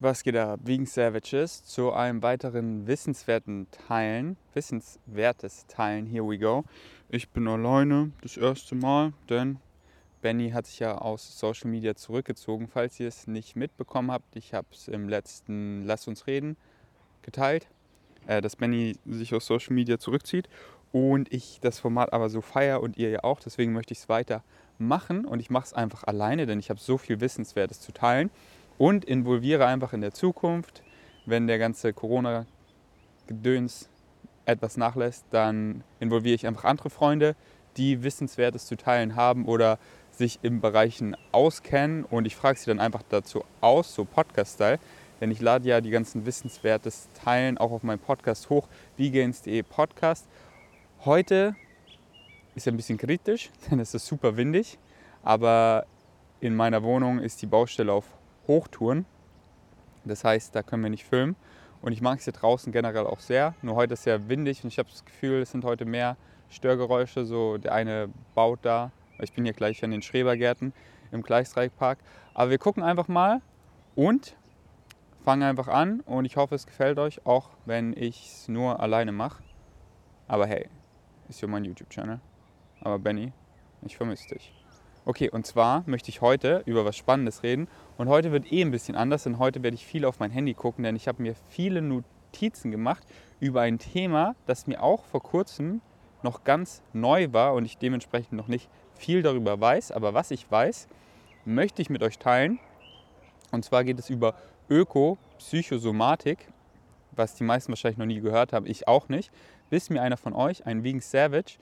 Was geht ab? Wegen Savages zu einem weiteren wissenswerten Teilen, wissenswertes Teilen. Here we go. Ich bin alleine das erste Mal, denn Benny hat sich ja aus Social Media zurückgezogen. Falls ihr es nicht mitbekommen habt, ich habe es im letzten Lass uns reden geteilt, äh, dass Benny sich aus Social Media zurückzieht und ich das Format aber so feiere und ihr ja auch. Deswegen möchte ich es weiter machen und ich mache es einfach alleine, denn ich habe so viel Wissenswertes zu teilen und involviere einfach in der Zukunft, wenn der ganze Corona-Gedöns etwas nachlässt, dann involviere ich einfach andere Freunde, die Wissenswertes zu teilen haben oder sich in Bereichen auskennen und ich frage sie dann einfach dazu aus, so Podcast-Style. Denn ich lade ja die ganzen Wissenswertes teilen auch auf meinem Podcast hoch, wiegehens.de Podcast. Heute ist ein bisschen kritisch, denn es ist super windig, aber in meiner Wohnung ist die Baustelle auf Hochtouren. Das heißt, da können wir nicht filmen. Und ich mag es hier draußen generell auch sehr. Nur heute ist sehr windig und ich habe das Gefühl, es sind heute mehr Störgeräusche. So der eine baut da. Ich bin hier gleich an den Schrebergärten im Gleisdreieckpark. Aber wir gucken einfach mal und fangen einfach an. Und ich hoffe, es gefällt euch, auch wenn ich es nur alleine mache. Aber hey, ist ja mein YouTube-Channel. Aber Benny, ich vermisse dich. Okay, und zwar möchte ich heute über was Spannendes reden. Und heute wird eh ein bisschen anders, denn heute werde ich viel auf mein Handy gucken, denn ich habe mir viele Notizen gemacht über ein Thema, das mir auch vor kurzem noch ganz neu war und ich dementsprechend noch nicht viel darüber weiß. Aber was ich weiß, möchte ich mit euch teilen. Und zwar geht es über Öko-Psychosomatik, was die meisten wahrscheinlich noch nie gehört haben, ich auch nicht. Bis mir einer von euch, ein Vegan Savage,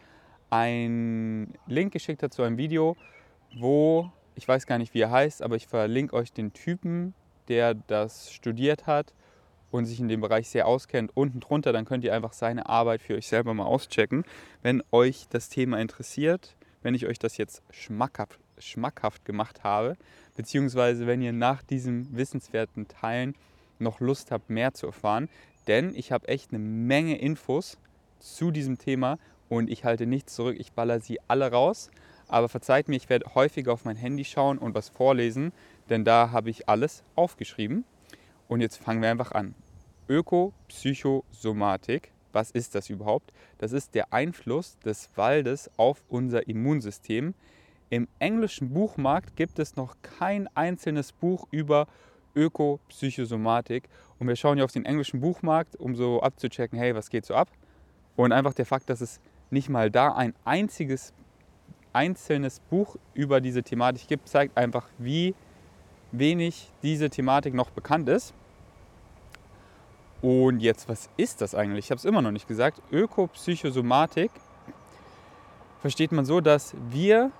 einen Link geschickt hat zu einem Video, wo, ich weiß gar nicht, wie er heißt, aber ich verlinke euch den Typen, der das studiert hat und sich in dem Bereich sehr auskennt, unten drunter. Dann könnt ihr einfach seine Arbeit für euch selber mal auschecken. Wenn euch das Thema interessiert, wenn ich euch das jetzt schmackhaft, schmackhaft gemacht habe, beziehungsweise wenn ihr nach diesem wissenswerten Teilen noch Lust habt, mehr zu erfahren. Denn ich habe echt eine Menge Infos zu diesem Thema und ich halte nichts zurück. Ich baller sie alle raus. Aber verzeiht mir, ich werde häufiger auf mein Handy schauen und was vorlesen, denn da habe ich alles aufgeschrieben. Und jetzt fangen wir einfach an. Ökopsychosomatik, was ist das überhaupt? Das ist der Einfluss des Waldes auf unser Immunsystem. Im englischen Buchmarkt gibt es noch kein einzelnes Buch über Ökopsychosomatik. Und wir schauen ja auf den englischen Buchmarkt, um so abzuchecken, hey, was geht so ab? Und einfach der Fakt, dass es nicht mal da ein einziges einzelnes Buch über diese Thematik gibt, zeigt einfach, wie wenig diese Thematik noch bekannt ist. Und jetzt, was ist das eigentlich? Ich habe es immer noch nicht gesagt. Ökopsychosomatik versteht man so, dass wir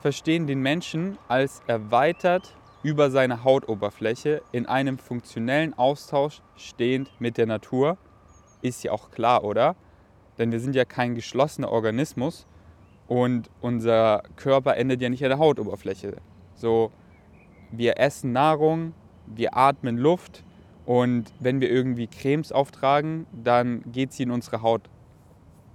verstehen den Menschen als erweitert über seine Hautoberfläche in einem funktionellen Austausch stehend mit der Natur. Ist ja auch klar, oder? Denn wir sind ja kein geschlossener Organismus, und unser Körper endet ja nicht an der Hautoberfläche. So, wir essen Nahrung, wir atmen Luft und wenn wir irgendwie Cremes auftragen, dann geht sie in unsere Haut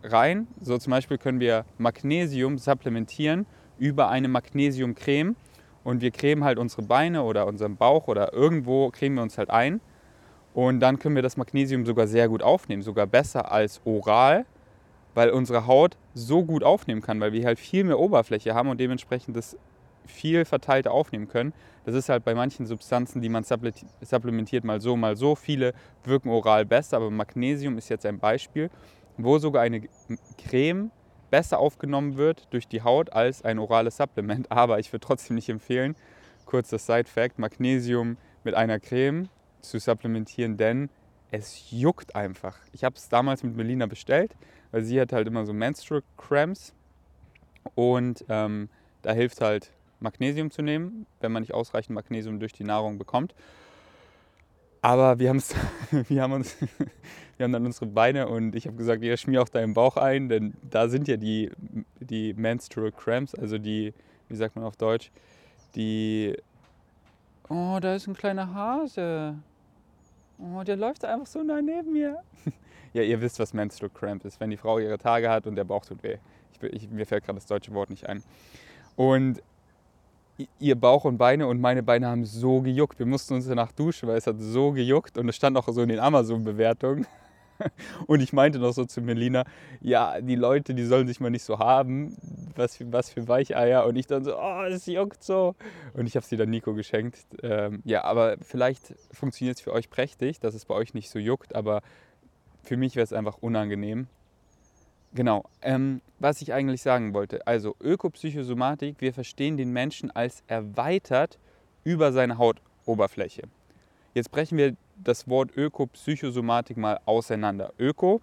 rein. So zum Beispiel können wir Magnesium supplementieren über eine Magnesiumcreme und wir cremen halt unsere Beine oder unseren Bauch oder irgendwo cremen wir uns halt ein und dann können wir das Magnesium sogar sehr gut aufnehmen, sogar besser als oral weil unsere Haut so gut aufnehmen kann, weil wir halt viel mehr Oberfläche haben und dementsprechend das viel verteilter aufnehmen können. Das ist halt bei manchen Substanzen, die man supplementiert, mal so, mal so. Viele wirken oral besser, aber Magnesium ist jetzt ein Beispiel, wo sogar eine Creme besser aufgenommen wird durch die Haut als ein orales Supplement. Aber ich würde trotzdem nicht empfehlen, kurz das Side-Fact, Magnesium mit einer Creme zu supplementieren, denn es juckt einfach. Ich habe es damals mit Melina bestellt weil sie hat halt immer so Menstrual Cramps und ähm, da hilft halt Magnesium zu nehmen, wenn man nicht ausreichend Magnesium durch die Nahrung bekommt. Aber wir, wir, haben uns, wir haben dann unsere Beine und ich habe gesagt, ja, schmier auch deinen Bauch ein, denn da sind ja die, die Menstrual Cramps, also die, wie sagt man auf Deutsch, die, oh, da ist ein kleiner Hase. Oh, der läuft einfach so nah neben mir. ja, ihr wisst, was Menstrual Cramp ist, wenn die Frau ihre Tage hat und der Bauch tut weh. Ich, ich, mir fällt gerade das deutsche Wort nicht ein. Und ihr Bauch und Beine und meine Beine haben so gejuckt. Wir mussten uns danach duschen, weil es hat so gejuckt und es stand auch so in den Amazon-Bewertungen. Und ich meinte noch so zu Melina, ja, die Leute, die sollen sich mal nicht so haben, was für, was für Weicheier. Und ich dann so, oh, es juckt so. Und ich habe sie dann Nico geschenkt. Ähm, ja, aber vielleicht funktioniert es für euch prächtig, dass es bei euch nicht so juckt, aber für mich wäre es einfach unangenehm. Genau, ähm, was ich eigentlich sagen wollte. Also Ökopsychosomatik, wir verstehen den Menschen als erweitert über seine Hautoberfläche. Jetzt brechen wir das Wort Ökopsychosomatik mal auseinander. Öko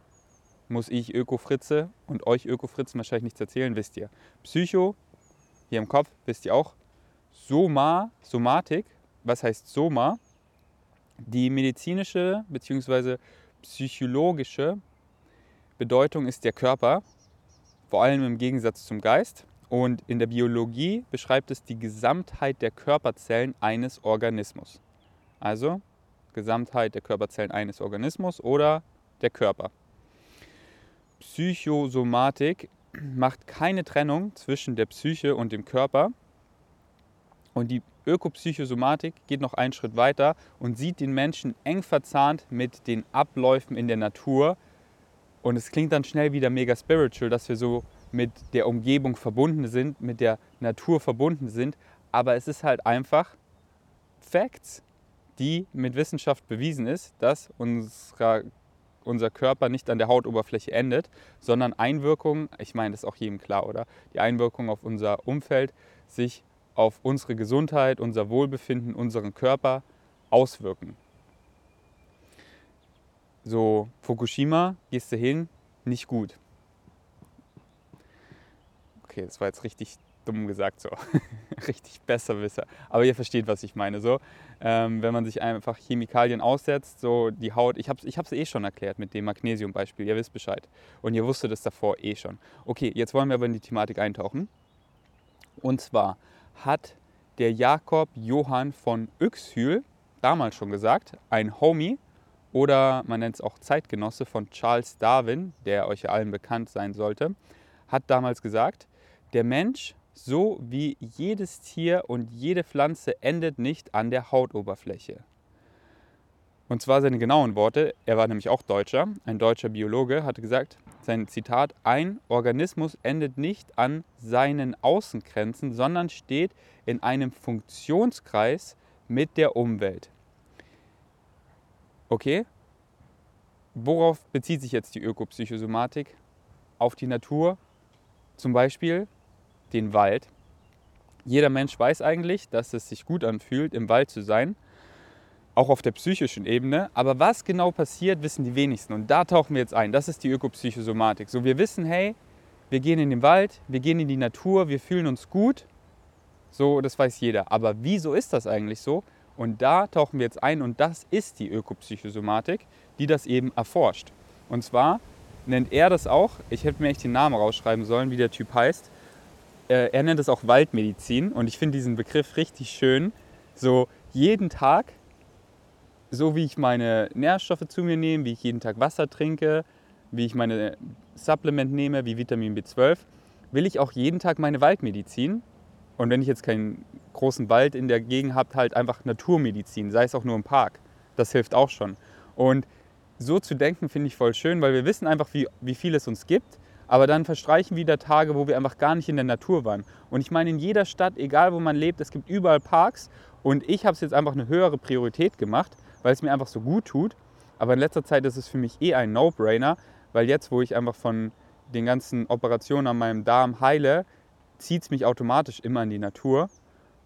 muss ich Öko-Fritze und euch Öko-Fritzen wahrscheinlich nichts erzählen, wisst ihr. Psycho, hier im Kopf, wisst ihr auch. Soma, Somatik, was heißt Soma? Die medizinische bzw. psychologische Bedeutung ist der Körper, vor allem im Gegensatz zum Geist. Und in der Biologie beschreibt es die Gesamtheit der Körperzellen eines Organismus. Also Gesamtheit der Körperzellen eines Organismus oder der Körper. Psychosomatik macht keine Trennung zwischen der Psyche und dem Körper. Und die Ökopsychosomatik geht noch einen Schritt weiter und sieht den Menschen eng verzahnt mit den Abläufen in der Natur, und es klingt dann schnell wieder mega spiritual, dass wir so mit der Umgebung verbunden sind, mit der Natur verbunden sind. Aber es ist halt einfach Facts, die mit Wissenschaft bewiesen ist, dass unser, unser Körper nicht an der Hautoberfläche endet, sondern Einwirkungen, ich meine, das ist auch jedem klar, oder? Die Einwirkungen auf unser Umfeld sich auf unsere Gesundheit, unser Wohlbefinden, unseren Körper auswirken. So, Fukushima, gehst du hin, nicht gut. Okay, das war jetzt richtig dumm gesagt so. richtig Besserwisser. Aber ihr versteht, was ich meine. So, ähm, wenn man sich einfach Chemikalien aussetzt, so die Haut, ich habe es ich hab's eh schon erklärt mit dem Magnesiumbeispiel, ihr wisst Bescheid. Und ihr wusstet es davor eh schon. Okay, jetzt wollen wir aber in die Thematik eintauchen. Und zwar hat der Jakob Johann von Uexhüel damals schon gesagt, ein Homie, oder man nennt es auch Zeitgenosse von Charles Darwin, der euch allen bekannt sein sollte, hat damals gesagt, der Mensch, so wie jedes Tier und jede Pflanze, endet nicht an der Hautoberfläche. Und zwar seine genauen Worte, er war nämlich auch Deutscher, ein deutscher Biologe, hatte gesagt, sein Zitat, ein Organismus endet nicht an seinen Außengrenzen, sondern steht in einem Funktionskreis mit der Umwelt. Okay, worauf bezieht sich jetzt die Ökopsychosomatik? Auf die Natur, zum Beispiel den Wald. Jeder Mensch weiß eigentlich, dass es sich gut anfühlt, im Wald zu sein, auch auf der psychischen Ebene. Aber was genau passiert, wissen die wenigsten. Und da tauchen wir jetzt ein. Das ist die Ökopsychosomatik. So, wir wissen, hey, wir gehen in den Wald, wir gehen in die Natur, wir fühlen uns gut. So, das weiß jeder. Aber wieso ist das eigentlich so? Und da tauchen wir jetzt ein und das ist die Ökopsychosomatik, die das eben erforscht. Und zwar nennt er das auch, ich hätte mir echt den Namen rausschreiben sollen, wie der Typ heißt. Äh, er nennt es auch Waldmedizin und ich finde diesen Begriff richtig schön. So jeden Tag, so wie ich meine Nährstoffe zu mir nehme, wie ich jeden Tag Wasser trinke, wie ich meine Supplement nehme, wie Vitamin B12, will ich auch jeden Tag meine Waldmedizin. Und wenn ich jetzt keinen großen Wald in der Gegend habe, halt einfach Naturmedizin, sei es auch nur im Park. Das hilft auch schon. Und so zu denken finde ich voll schön, weil wir wissen einfach, wie, wie viel es uns gibt. Aber dann verstreichen wieder Tage, wo wir einfach gar nicht in der Natur waren. Und ich meine, in jeder Stadt, egal wo man lebt, es gibt überall Parks. Und ich habe es jetzt einfach eine höhere Priorität gemacht, weil es mir einfach so gut tut. Aber in letzter Zeit ist es für mich eh ein No-Brainer, weil jetzt, wo ich einfach von den ganzen Operationen an meinem Darm heile, zieht es mich automatisch immer in die Natur.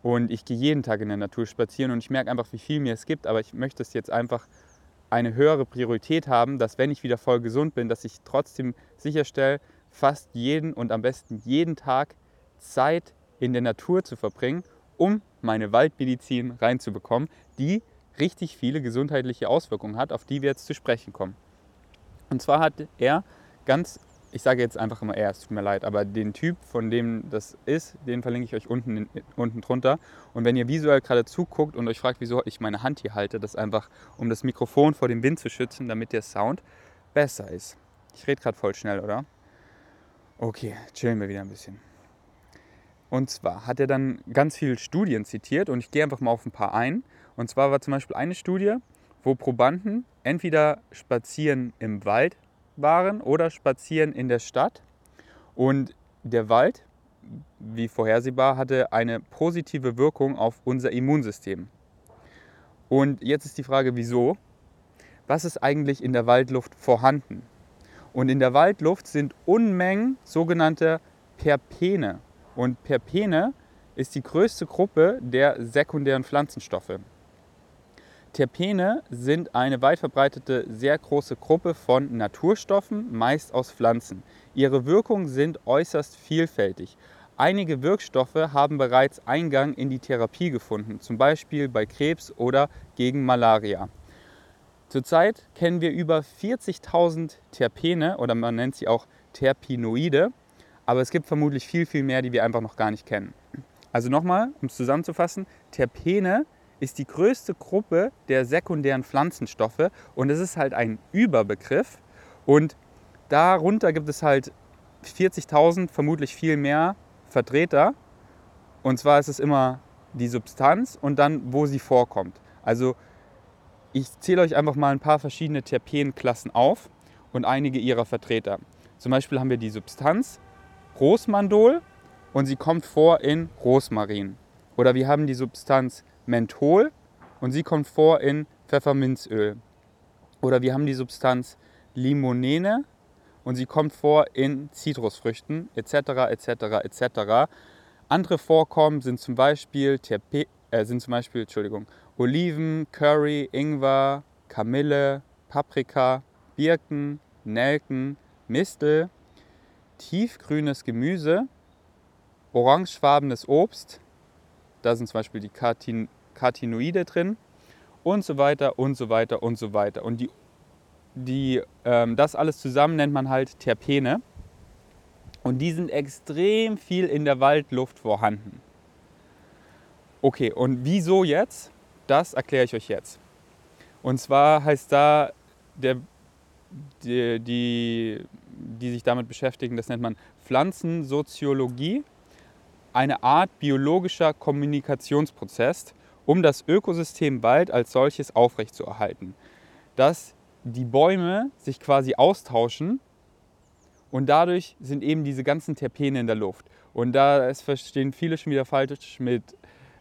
Und ich gehe jeden Tag in der Natur spazieren und ich merke einfach, wie viel mir es gibt. Aber ich möchte es jetzt einfach eine höhere Priorität haben, dass wenn ich wieder voll gesund bin, dass ich trotzdem sicherstelle, fast jeden und am besten jeden Tag Zeit in der Natur zu verbringen, um meine Waldmedizin reinzubekommen, die richtig viele gesundheitliche Auswirkungen hat, auf die wir jetzt zu sprechen kommen. Und zwar hat er ganz ich sage jetzt einfach immer er, es tut mir leid, aber den Typ, von dem das ist, den verlinke ich euch unten, unten drunter. Und wenn ihr visuell gerade zuguckt und euch fragt, wieso ich meine Hand hier halte, das einfach, um das Mikrofon vor dem Wind zu schützen, damit der Sound besser ist. Ich rede gerade voll schnell, oder? Okay, chillen wir wieder ein bisschen. Und zwar hat er dann ganz viele Studien zitiert und ich gehe einfach mal auf ein paar ein. Und zwar war zum Beispiel eine Studie, wo Probanden entweder spazieren im Wald waren oder spazieren in der Stadt. Und der Wald, wie vorhersehbar, hatte eine positive Wirkung auf unser Immunsystem. Und jetzt ist die Frage, wieso? Was ist eigentlich in der Waldluft vorhanden? Und in der Waldluft sind Unmengen sogenannte Perpene. Und Perpene ist die größte Gruppe der sekundären Pflanzenstoffe. Terpene sind eine weit verbreitete, sehr große Gruppe von Naturstoffen, meist aus Pflanzen. Ihre Wirkungen sind äußerst vielfältig. Einige Wirkstoffe haben bereits Eingang in die Therapie gefunden, zum Beispiel bei Krebs oder gegen Malaria. Zurzeit kennen wir über 40.000 Terpene oder man nennt sie auch Terpinoide, aber es gibt vermutlich viel, viel mehr, die wir einfach noch gar nicht kennen. Also nochmal, um es zusammenzufassen, Terpene ist die größte Gruppe der sekundären Pflanzenstoffe und es ist halt ein Überbegriff und darunter gibt es halt 40.000, vermutlich viel mehr Vertreter und zwar ist es immer die Substanz und dann, wo sie vorkommt. Also ich zähle euch einfach mal ein paar verschiedene Terpenklassen auf und einige ihrer Vertreter. Zum Beispiel haben wir die Substanz Rosmandol und sie kommt vor in Rosmarin. Oder wir haben die Substanz Menthol und sie kommt vor in Pfefferminzöl. Oder wir haben die Substanz Limonene und sie kommt vor in Zitrusfrüchten etc. etc. etc. Andere Vorkommen sind zum Beispiel, Terpe äh, sind zum Beispiel Entschuldigung, Oliven, Curry, Ingwer, Kamille, Paprika, Birken, Nelken, Mistel, tiefgrünes Gemüse, orangefarbenes Obst, da sind zum Beispiel die Cartin Carotinoide drin und so weiter und so weiter und so weiter. Und die, die, ähm, das alles zusammen nennt man halt Terpene. Und die sind extrem viel in der Waldluft vorhanden. Okay, und wieso jetzt? Das erkläre ich euch jetzt. Und zwar heißt da, der, die, die, die sich damit beschäftigen, das nennt man Pflanzensoziologie, eine Art biologischer Kommunikationsprozess, um das Ökosystem Wald als solches aufrechtzuerhalten. Dass die Bäume sich quasi austauschen und dadurch sind eben diese ganzen Terpene in der Luft. Und da verstehen viele schon wieder falsch mit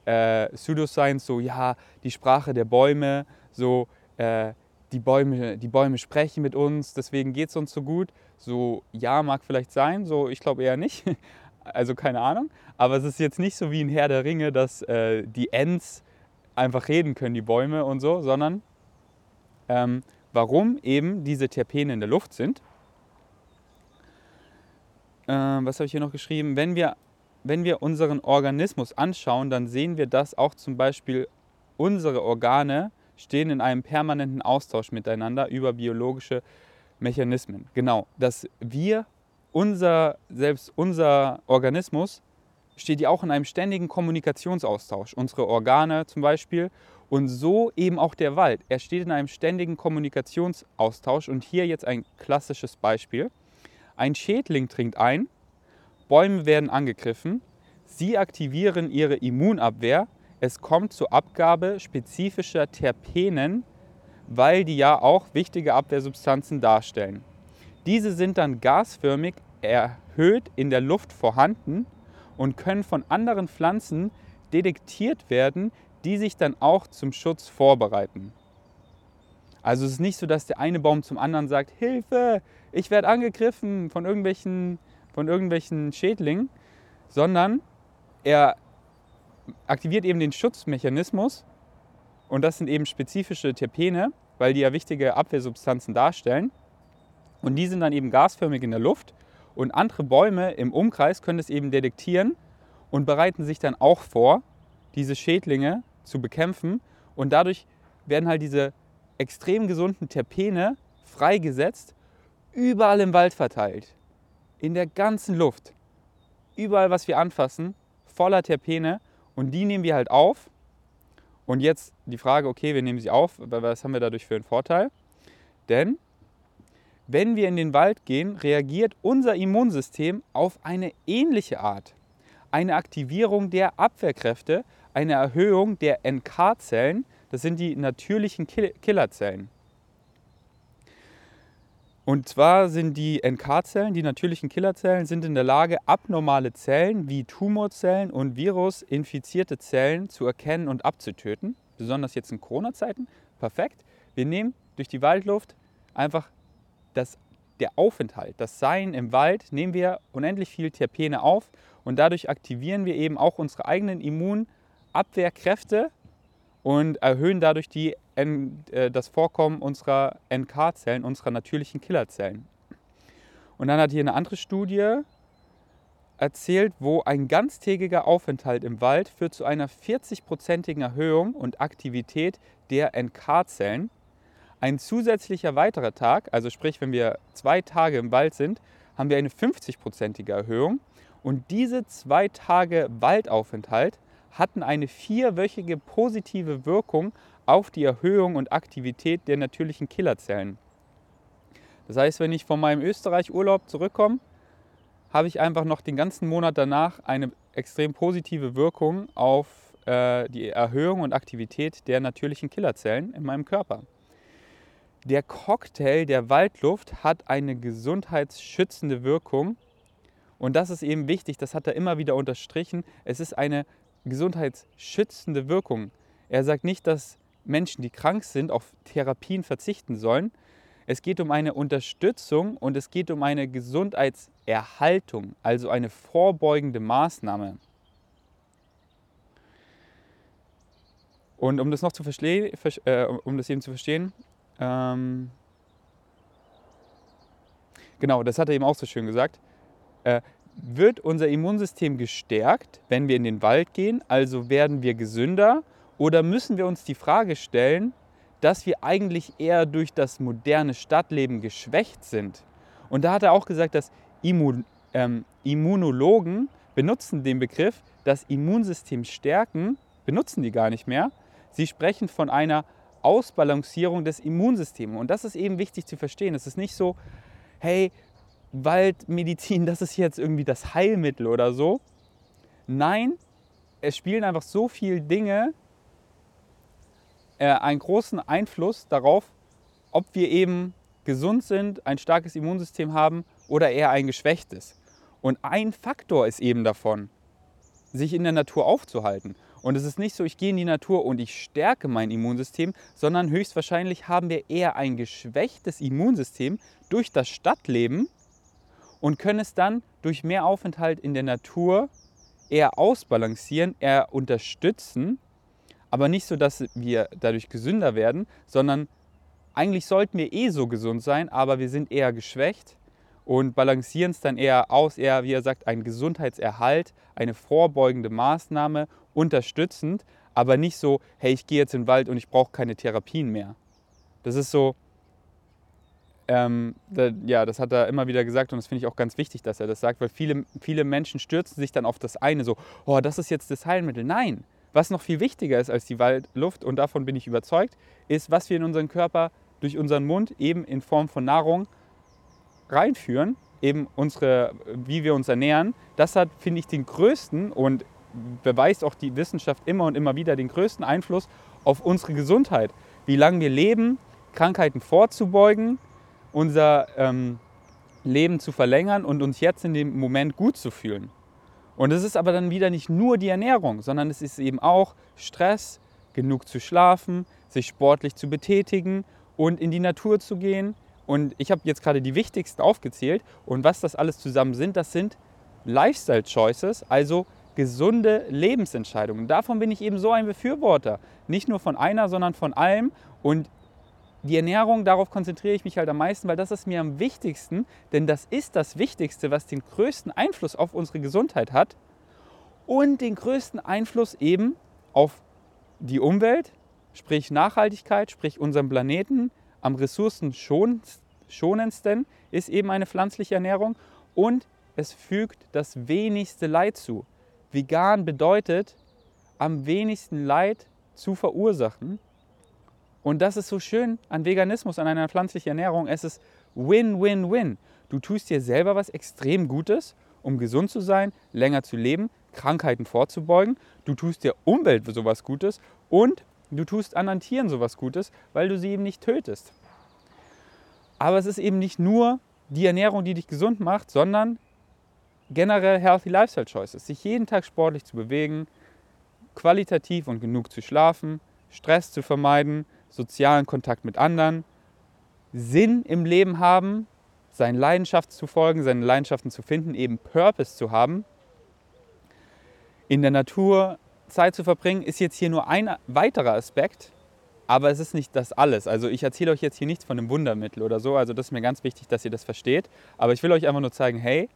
äh, Pseudoscience, so ja, die Sprache der Bäume, so äh, die, Bäume, die Bäume sprechen mit uns, deswegen geht es uns so gut. So ja, mag vielleicht sein, so ich glaube eher nicht. Also keine Ahnung. Aber es ist jetzt nicht so wie in Herr der Ringe, dass äh, die Ents einfach reden können, die Bäume und so, sondern ähm, warum eben diese Terpene in der Luft sind. Ähm, was habe ich hier noch geschrieben? Wenn wir, wenn wir unseren Organismus anschauen, dann sehen wir, dass auch zum Beispiel unsere Organe stehen in einem permanenten Austausch miteinander über biologische Mechanismen. Genau, dass wir, unser, selbst unser Organismus steht ja auch in einem ständigen Kommunikationsaustausch. Unsere Organe zum Beispiel und so eben auch der Wald. Er steht in einem ständigen Kommunikationsaustausch und hier jetzt ein klassisches Beispiel. Ein Schädling dringt ein, Bäume werden angegriffen, sie aktivieren ihre Immunabwehr, es kommt zur Abgabe spezifischer Terpenen, weil die ja auch wichtige Abwehrsubstanzen darstellen. Diese sind dann gasförmig erhöht in der Luft vorhanden und können von anderen Pflanzen detektiert werden, die sich dann auch zum Schutz vorbereiten. Also es ist nicht so, dass der eine Baum zum anderen sagt, Hilfe, ich werde angegriffen von irgendwelchen, von irgendwelchen Schädlingen, sondern er aktiviert eben den Schutzmechanismus und das sind eben spezifische Terpene, weil die ja wichtige Abwehrsubstanzen darstellen. Und die sind dann eben gasförmig in der Luft und andere Bäume im Umkreis können es eben detektieren und bereiten sich dann auch vor, diese Schädlinge zu bekämpfen. Und dadurch werden halt diese extrem gesunden Terpene freigesetzt, überall im Wald verteilt. In der ganzen Luft. Überall, was wir anfassen, voller Terpene. Und die nehmen wir halt auf. Und jetzt die Frage, okay, wir nehmen sie auf, was haben wir dadurch für einen Vorteil? Denn wenn wir in den Wald gehen, reagiert unser Immunsystem auf eine ähnliche Art. eine Aktivierung der Abwehrkräfte, eine Erhöhung der NK-Zellen, das sind die natürlichen Killerzellen. Und zwar sind die NK-Zellen, die natürlichen Killerzellen, sind in der Lage, abnormale Zellen wie Tumorzellen und virusinfizierte Zellen zu erkennen und abzutöten. Besonders jetzt in Corona-Zeiten. Perfekt. Wir nehmen durch die Waldluft einfach das, der Aufenthalt, das Sein im Wald, nehmen wir unendlich viel Terpene auf und dadurch aktivieren wir eben auch unsere eigenen Immunabwehrkräfte und erhöhen dadurch die, äh, das Vorkommen unserer NK-Zellen, unserer natürlichen Killerzellen. Und dann hat hier eine andere Studie erzählt, wo ein ganztägiger Aufenthalt im Wald führt zu einer 40-prozentigen Erhöhung und Aktivität der NK-Zellen. Ein zusätzlicher weiterer Tag, also sprich, wenn wir zwei Tage im Wald sind, haben wir eine 50-prozentige Erhöhung. Und diese zwei Tage Waldaufenthalt hatten eine vierwöchige positive Wirkung auf die Erhöhung und Aktivität der natürlichen Killerzellen. Das heißt, wenn ich von meinem Österreich-Urlaub zurückkomme, habe ich einfach noch den ganzen Monat danach eine extrem positive Wirkung auf äh, die Erhöhung und Aktivität der natürlichen Killerzellen in meinem Körper. Der Cocktail der Waldluft hat eine gesundheitsschützende Wirkung und das ist eben wichtig, das hat er immer wieder unterstrichen. Es ist eine gesundheitsschützende Wirkung. Er sagt nicht, dass Menschen, die krank sind, auf Therapien verzichten sollen. Es geht um eine Unterstützung und es geht um eine Gesundheitserhaltung, also eine vorbeugende Maßnahme. Und um das noch zu verstehen, äh, um das eben zu verstehen, ähm, genau, das hat er eben auch so schön gesagt. Äh, wird unser Immunsystem gestärkt, wenn wir in den Wald gehen? Also werden wir gesünder? Oder müssen wir uns die Frage stellen, dass wir eigentlich eher durch das moderne Stadtleben geschwächt sind? Und da hat er auch gesagt, dass Immun, ähm, Immunologen benutzen den Begriff, das Immunsystem stärken, benutzen die gar nicht mehr. Sie sprechen von einer Ausbalancierung des Immunsystems. Und das ist eben wichtig zu verstehen. Es ist nicht so, hey, Waldmedizin, das ist jetzt irgendwie das Heilmittel oder so. Nein, es spielen einfach so viele Dinge äh, einen großen Einfluss darauf, ob wir eben gesund sind, ein starkes Immunsystem haben oder eher ein geschwächtes. Und ein Faktor ist eben davon, sich in der Natur aufzuhalten. Und es ist nicht so, ich gehe in die Natur und ich stärke mein Immunsystem, sondern höchstwahrscheinlich haben wir eher ein geschwächtes Immunsystem durch das Stadtleben und können es dann durch mehr Aufenthalt in der Natur eher ausbalancieren, eher unterstützen, aber nicht so, dass wir dadurch gesünder werden, sondern eigentlich sollten wir eh so gesund sein, aber wir sind eher geschwächt und balancieren es dann eher aus, eher, wie er sagt, ein Gesundheitserhalt, eine vorbeugende Maßnahme, unterstützend, aber nicht so, hey, ich gehe jetzt in den Wald und ich brauche keine Therapien mehr. Das ist so, ähm, da, ja, das hat er immer wieder gesagt und das finde ich auch ganz wichtig, dass er das sagt, weil viele, viele Menschen stürzen sich dann auf das eine so, oh, das ist jetzt das Heilmittel. Nein, was noch viel wichtiger ist als die Waldluft und davon bin ich überzeugt, ist, was wir in unseren Körper durch unseren Mund eben in Form von Nahrung reinführen, eben unsere, wie wir uns ernähren. Das hat, finde ich, den größten und beweist auch die Wissenschaft immer und immer wieder den größten Einfluss auf unsere Gesundheit. Wie lange wir leben, Krankheiten vorzubeugen, unser ähm, Leben zu verlängern und uns jetzt in dem Moment gut zu fühlen. Und es ist aber dann wieder nicht nur die Ernährung, sondern es ist eben auch Stress, genug zu schlafen, sich sportlich zu betätigen und in die Natur zu gehen. Und ich habe jetzt gerade die wichtigsten aufgezählt. Und was das alles zusammen sind, das sind Lifestyle Choices, also gesunde Lebensentscheidungen. Davon bin ich eben so ein Befürworter. Nicht nur von einer, sondern von allem. Und die Ernährung, darauf konzentriere ich mich halt am meisten, weil das ist mir am wichtigsten, denn das ist das Wichtigste, was den größten Einfluss auf unsere Gesundheit hat und den größten Einfluss eben auf die Umwelt, sprich Nachhaltigkeit, sprich unseren Planeten, am ressourcenschonendsten ist eben eine pflanzliche Ernährung und es fügt das wenigste Leid zu. Vegan bedeutet, am wenigsten Leid zu verursachen und das ist so schön an Veganismus, an einer pflanzlichen Ernährung. Es ist Win-Win-Win. Du tust dir selber was extrem Gutes, um gesund zu sein, länger zu leben. Krankheiten vorzubeugen, du tust der Umwelt sowas Gutes und du tust anderen Tieren sowas Gutes, weil du sie eben nicht tötest. Aber es ist eben nicht nur die Ernährung, die dich gesund macht, sondern generell Healthy Lifestyle Choices. Sich jeden Tag sportlich zu bewegen, qualitativ und genug zu schlafen, Stress zu vermeiden, sozialen Kontakt mit anderen, Sinn im Leben haben, seinen Leidenschaften zu folgen, seine Leidenschaften zu finden, eben Purpose zu haben, in der Natur Zeit zu verbringen, ist jetzt hier nur ein weiterer Aspekt, aber es ist nicht das alles. Also ich erzähle euch jetzt hier nichts von einem Wundermittel oder so, also das ist mir ganz wichtig, dass ihr das versteht. Aber ich will euch einfach nur zeigen, hey,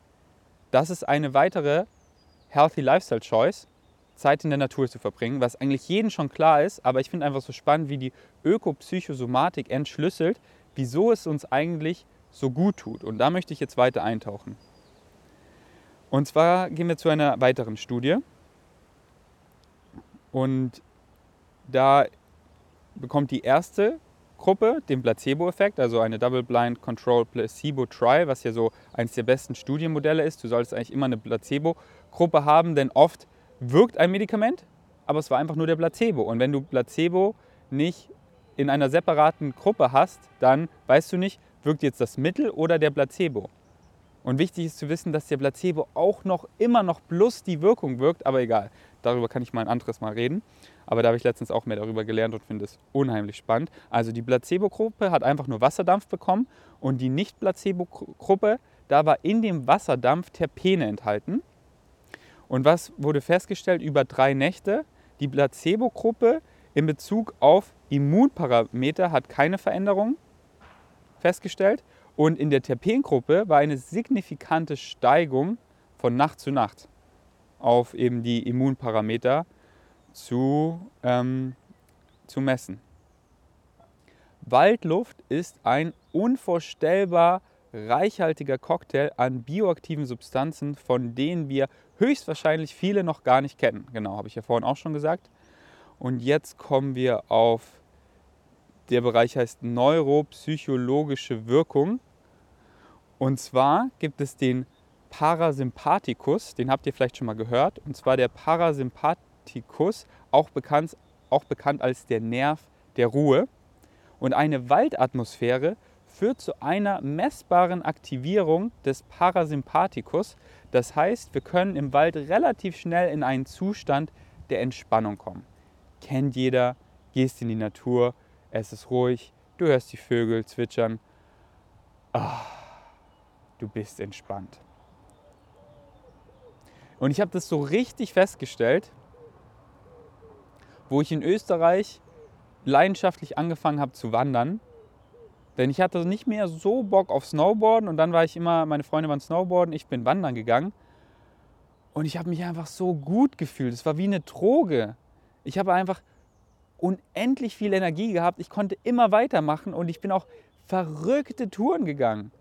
das ist eine weitere Healthy Lifestyle Choice, Zeit in der Natur zu verbringen, was eigentlich jedem schon klar ist, aber ich finde einfach so spannend, wie die Ökopsychosomatik entschlüsselt, wieso es uns eigentlich so gut tut. Und da möchte ich jetzt weiter eintauchen. Und zwar gehen wir zu einer weiteren Studie. Und da bekommt die erste Gruppe den Placebo-Effekt, also eine Double-Blind Control Placebo Trial, was ja so eines der besten Studienmodelle ist. Du solltest eigentlich immer eine Placebo-Gruppe haben, denn oft wirkt ein Medikament, aber es war einfach nur der Placebo. Und wenn du Placebo nicht in einer separaten Gruppe hast, dann weißt du nicht, wirkt jetzt das Mittel oder der Placebo. Und wichtig ist zu wissen, dass der Placebo auch noch immer noch plus die Wirkung wirkt, aber egal. Darüber kann ich mal ein anderes Mal reden. Aber da habe ich letztens auch mehr darüber gelernt und finde es unheimlich spannend. Also die Placebo-Gruppe hat einfach nur Wasserdampf bekommen und die Nicht-Placebo-Gruppe, da war in dem Wasserdampf Terpene enthalten. Und was wurde festgestellt über drei Nächte? Die Placebo-Gruppe in Bezug auf Immunparameter hat keine Veränderung festgestellt. Und in der Terpengruppe war eine signifikante Steigung von Nacht zu Nacht auf eben die Immunparameter zu, ähm, zu messen. Waldluft ist ein unvorstellbar reichhaltiger Cocktail an bioaktiven Substanzen, von denen wir höchstwahrscheinlich viele noch gar nicht kennen. Genau, habe ich ja vorhin auch schon gesagt. Und jetzt kommen wir auf, der Bereich heißt neuropsychologische Wirkung. Und zwar gibt es den Parasympathikus, den habt ihr vielleicht schon mal gehört. Und zwar der Parasympathikus, auch bekannt, auch bekannt als der Nerv der Ruhe. Und eine Waldatmosphäre führt zu einer messbaren Aktivierung des Parasympathikus. Das heißt, wir können im Wald relativ schnell in einen Zustand der Entspannung kommen. Kennt jeder, gehst in die Natur, es ist ruhig, du hörst die Vögel zwitschern. Ah, du bist entspannt. Und ich habe das so richtig festgestellt, wo ich in Österreich leidenschaftlich angefangen habe zu wandern denn ich hatte nicht mehr so Bock auf Snowboarden und dann war ich immer, meine Freunde waren Snowboarden, ich bin wandern gegangen. Und ich habe mich einfach so gut gefühlt. Es war wie eine Droge. Ich habe einfach unendlich viel Energie gehabt. Ich konnte immer weitermachen und ich bin auch verrückte Touren gegangen.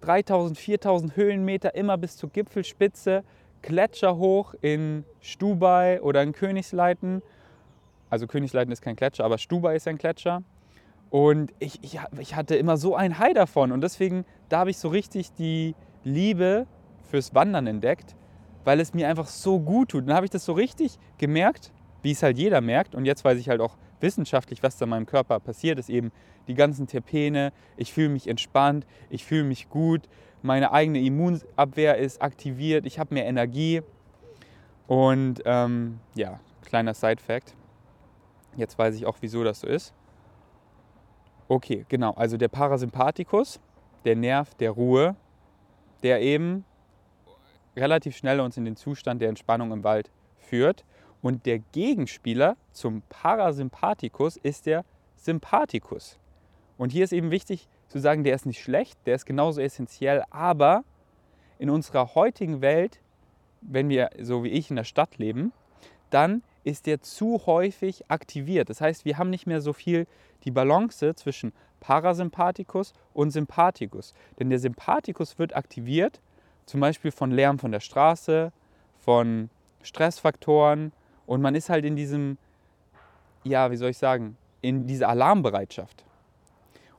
3000, 4000 Höhenmeter immer bis zur Gipfelspitze, Gletscher hoch in Stubai oder in Königsleiten. Also Königsleiten ist kein Gletscher, aber Stubai ist ein Gletscher. Und ich, ich, ich hatte immer so ein High davon. Und deswegen, da habe ich so richtig die Liebe fürs Wandern entdeckt, weil es mir einfach so gut tut. Dann habe ich das so richtig gemerkt, wie es halt jeder merkt. Und jetzt weiß ich halt auch wissenschaftlich, was da in meinem Körper passiert ist. Eben die ganzen Terpene, ich fühle mich entspannt, ich fühle mich gut, meine eigene Immunabwehr ist aktiviert, ich habe mehr Energie. Und ähm, ja, kleiner Side-Fact. Jetzt weiß ich auch, wieso das so ist. Okay, genau. Also der Parasympathikus, der Nerv der Ruhe, der eben relativ schnell uns in den Zustand der Entspannung im Wald führt. Und der Gegenspieler zum Parasympathikus ist der Sympathikus. Und hier ist eben wichtig zu sagen, der ist nicht schlecht, der ist genauso essentiell, aber in unserer heutigen Welt, wenn wir so wie ich in der Stadt leben, dann ist der zu häufig aktiviert. Das heißt, wir haben nicht mehr so viel die Balance zwischen Parasympathikus und Sympathikus. Denn der Sympathikus wird aktiviert, zum Beispiel von Lärm von der Straße, von Stressfaktoren und man ist halt in diesem, ja, wie soll ich sagen, in dieser Alarmbereitschaft.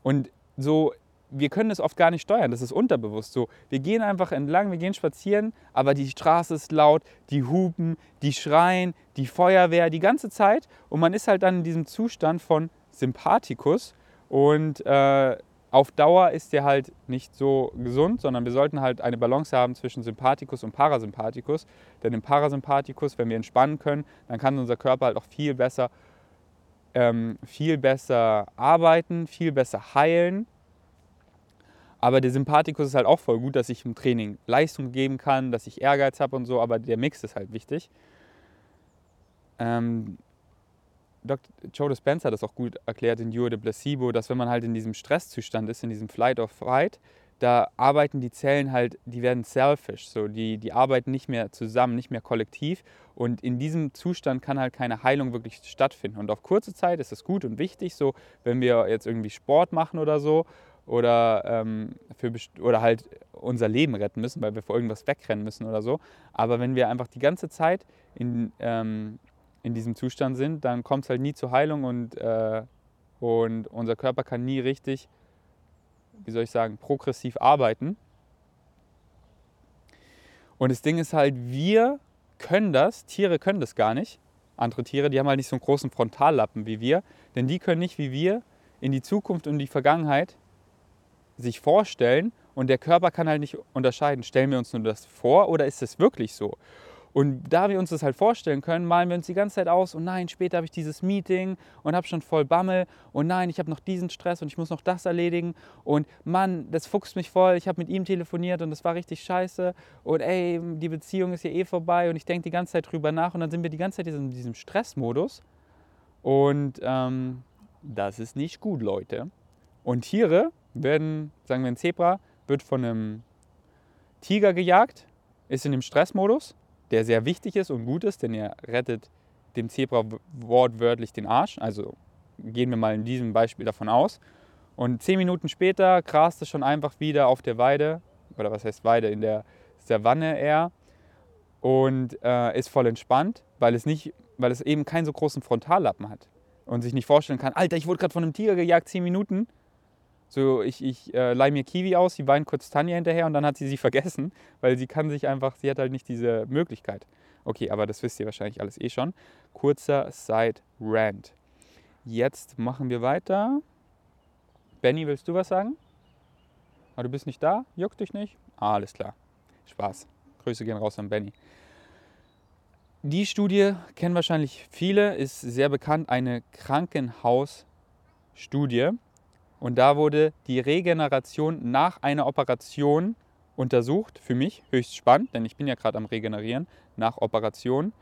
Und so wir können es oft gar nicht steuern, das ist unterbewusst so. Wir gehen einfach entlang, wir gehen spazieren, aber die Straße ist laut, die hupen, die schreien, die Feuerwehr, die ganze Zeit und man ist halt dann in diesem Zustand von Sympathikus und äh, auf Dauer ist der halt nicht so gesund, sondern wir sollten halt eine Balance haben zwischen Sympathikus und Parasympathikus. Denn im Parasympathikus, wenn wir entspannen können, dann kann unser Körper halt auch viel besser, ähm, viel besser arbeiten, viel besser heilen aber der Sympathikus ist halt auch voll gut, dass ich im Training Leistung geben kann, dass ich Ehrgeiz habe und so, aber der Mix ist halt wichtig. Ähm, Dr. Joe Dispenza hat das auch gut erklärt in You de Placebo, dass wenn man halt in diesem Stresszustand ist, in diesem Flight or Fight, da arbeiten die Zellen halt, die werden selfish, so die, die arbeiten nicht mehr zusammen, nicht mehr kollektiv und in diesem Zustand kann halt keine Heilung wirklich stattfinden. Und auf kurze Zeit ist das gut und wichtig, so wenn wir jetzt irgendwie Sport machen oder so oder, ähm, für, oder halt unser Leben retten müssen, weil wir vor irgendwas wegrennen müssen oder so. Aber wenn wir einfach die ganze Zeit in, ähm, in diesem Zustand sind, dann kommt es halt nie zur Heilung und, äh, und unser Körper kann nie richtig, wie soll ich sagen, progressiv arbeiten. Und das Ding ist halt, wir können das, Tiere können das gar nicht. Andere Tiere, die haben halt nicht so einen großen Frontallappen wie wir, denn die können nicht wie wir in die Zukunft und die Vergangenheit sich vorstellen und der Körper kann halt nicht unterscheiden, stellen wir uns nur das vor oder ist es wirklich so? Und da wir uns das halt vorstellen können, malen wir uns die ganze Zeit aus. Und nein, später habe ich dieses Meeting und habe schon voll Bammel. Und nein, ich habe noch diesen Stress und ich muss noch das erledigen. Und Mann, das fuchst mich voll, ich habe mit ihm telefoniert und das war richtig scheiße. Und ey, die Beziehung ist ja eh vorbei. Und ich denke die ganze Zeit drüber nach. Und dann sind wir die ganze Zeit in diesem Stressmodus. Und ähm, das ist nicht gut, Leute. Und Tiere werden, sagen wir ein Zebra, wird von einem Tiger gejagt, ist in dem Stressmodus, der sehr wichtig ist und gut ist, denn er rettet dem Zebra wortwörtlich den Arsch. Also gehen wir mal in diesem Beispiel davon aus. Und zehn Minuten später grast es schon einfach wieder auf der Weide, oder was heißt Weide, in der Savanne eher, und äh, ist voll entspannt, weil es, nicht, weil es eben keinen so großen Frontallappen hat und sich nicht vorstellen kann, Alter, ich wurde gerade von einem Tiger gejagt, zehn Minuten, so, ich, ich äh, leih mir Kiwi aus, sie weint kurz Tanja hinterher und dann hat sie sie vergessen, weil sie kann sich einfach, sie hat halt nicht diese Möglichkeit. Okay, aber das wisst ihr wahrscheinlich alles eh schon. Kurzer Side-Rant. Jetzt machen wir weiter. Benny, willst du was sagen? Ah, du bist nicht da? Juckt dich nicht? Alles klar. Spaß. Grüße gehen raus an Benny. Die Studie kennen wahrscheinlich viele, ist sehr bekannt, eine Krankenhausstudie. Und da wurde die Regeneration nach einer Operation untersucht. Für mich höchst spannend, denn ich bin ja gerade am Regenerieren nach Operation.